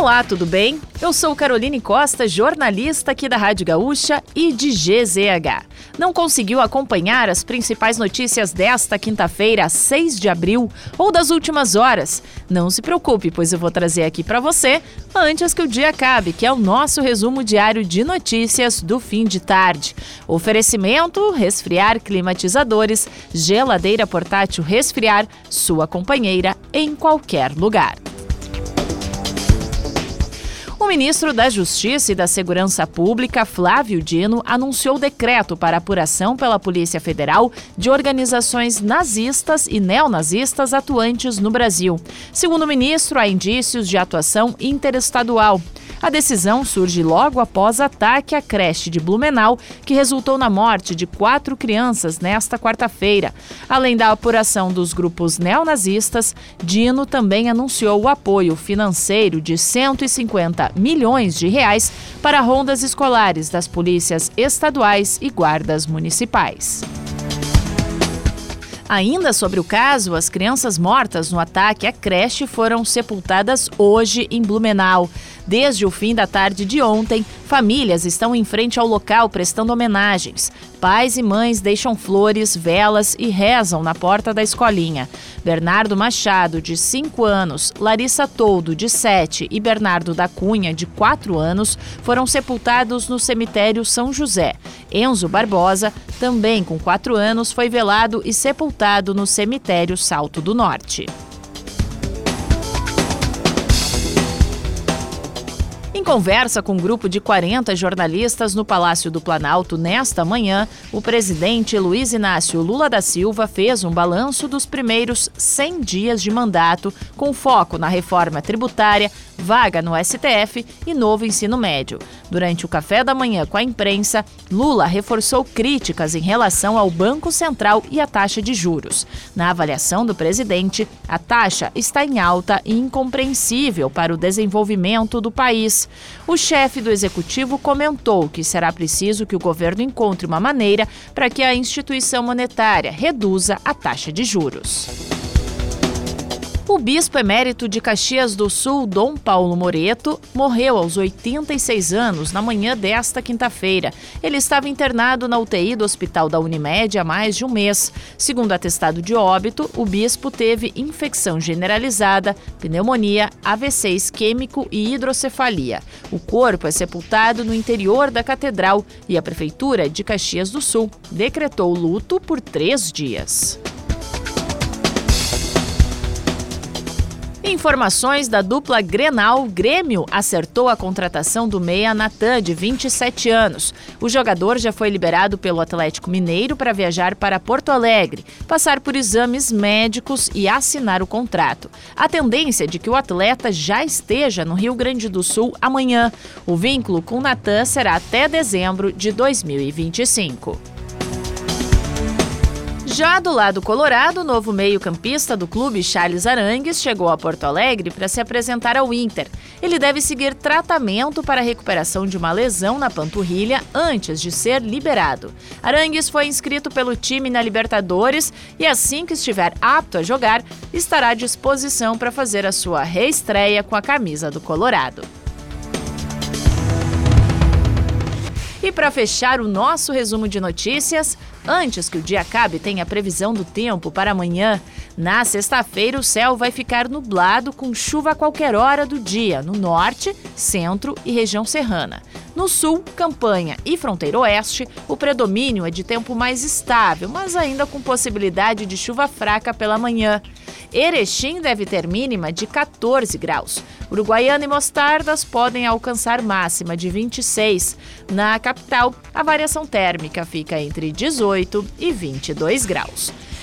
Olá, tudo bem? Eu sou Caroline Costa, jornalista aqui da Rádio Gaúcha e de GZH. Não conseguiu acompanhar as principais notícias desta quinta-feira, 6 de abril, ou das últimas horas? Não se preocupe, pois eu vou trazer aqui para você antes que o dia acabe, que é o nosso resumo diário de notícias do fim de tarde. Oferecimento: resfriar climatizadores, geladeira portátil resfriar, sua companheira em qualquer lugar. O ministro da Justiça e da Segurança Pública, Flávio Dino, anunciou decreto para apuração pela Polícia Federal de organizações nazistas e neonazistas atuantes no Brasil. Segundo o ministro, há indícios de atuação interestadual. A decisão surge logo após ataque à creche de Blumenau, que resultou na morte de quatro crianças nesta quarta-feira. Além da apuração dos grupos neonazistas, Dino também anunciou o apoio financeiro de 150 milhões de reais para rondas escolares das polícias estaduais e guardas municipais. Ainda sobre o caso, as crianças mortas no ataque à creche foram sepultadas hoje em Blumenau. Desde o fim da tarde de ontem, famílias estão em frente ao local prestando homenagens. Pais e mães deixam flores, velas e rezam na porta da escolinha. Bernardo Machado, de 5 anos, Larissa Toldo, de 7 e Bernardo da Cunha, de 4 anos, foram sepultados no cemitério São José. Enzo Barbosa, também com 4 anos, foi velado e sepultado no cemitério Salto do Norte. Conversa com um grupo de 40 jornalistas no Palácio do Planalto nesta manhã, o presidente Luiz Inácio Lula da Silva fez um balanço dos primeiros 100 dias de mandato, com foco na reforma tributária, vaga no STF e novo ensino médio. Durante o café da manhã com a imprensa, Lula reforçou críticas em relação ao Banco Central e a taxa de juros. Na avaliação do presidente, a taxa está em alta e incompreensível para o desenvolvimento do país. O chefe do executivo comentou que será preciso que o governo encontre uma maneira para que a instituição monetária reduza a taxa de juros. O bispo emérito de Caxias do Sul, Dom Paulo Moreto, morreu aos 86 anos na manhã desta quinta-feira. Ele estava internado na UTI do Hospital da Unimed há mais de um mês. Segundo atestado de óbito, o bispo teve infecção generalizada, pneumonia, AVC isquêmico e hidrocefalia. O corpo é sepultado no interior da catedral e a Prefeitura de Caxias do Sul decretou luto por três dias. Informações da dupla Grenal, Grêmio acertou a contratação do meia Natan, de 27 anos. O jogador já foi liberado pelo Atlético Mineiro para viajar para Porto Alegre, passar por exames médicos e assinar o contrato. A tendência é de que o atleta já esteja no Rio Grande do Sul amanhã. O vínculo com Natan será até dezembro de 2025. Já do lado colorado, o novo meio-campista do clube, Charles Arangues, chegou a Porto Alegre para se apresentar ao Inter. Ele deve seguir tratamento para a recuperação de uma lesão na panturrilha antes de ser liberado. Arangues foi inscrito pelo time na Libertadores e, assim que estiver apto a jogar, estará à disposição para fazer a sua reestreia com a camisa do Colorado. Para fechar o nosso resumo de notícias, antes que o dia acabe, tem a previsão do tempo para amanhã. Na sexta-feira, o céu vai ficar nublado com chuva a qualquer hora do dia no norte, centro e região serrana. No sul, campanha e fronteira oeste, o predomínio é de tempo mais estável, mas ainda com possibilidade de chuva fraca pela manhã. Erechim deve ter mínima de 14 graus. Uruguaiana e Mostardas podem alcançar máxima de 26. Na capital, a variação térmica fica entre 18 e 22 graus.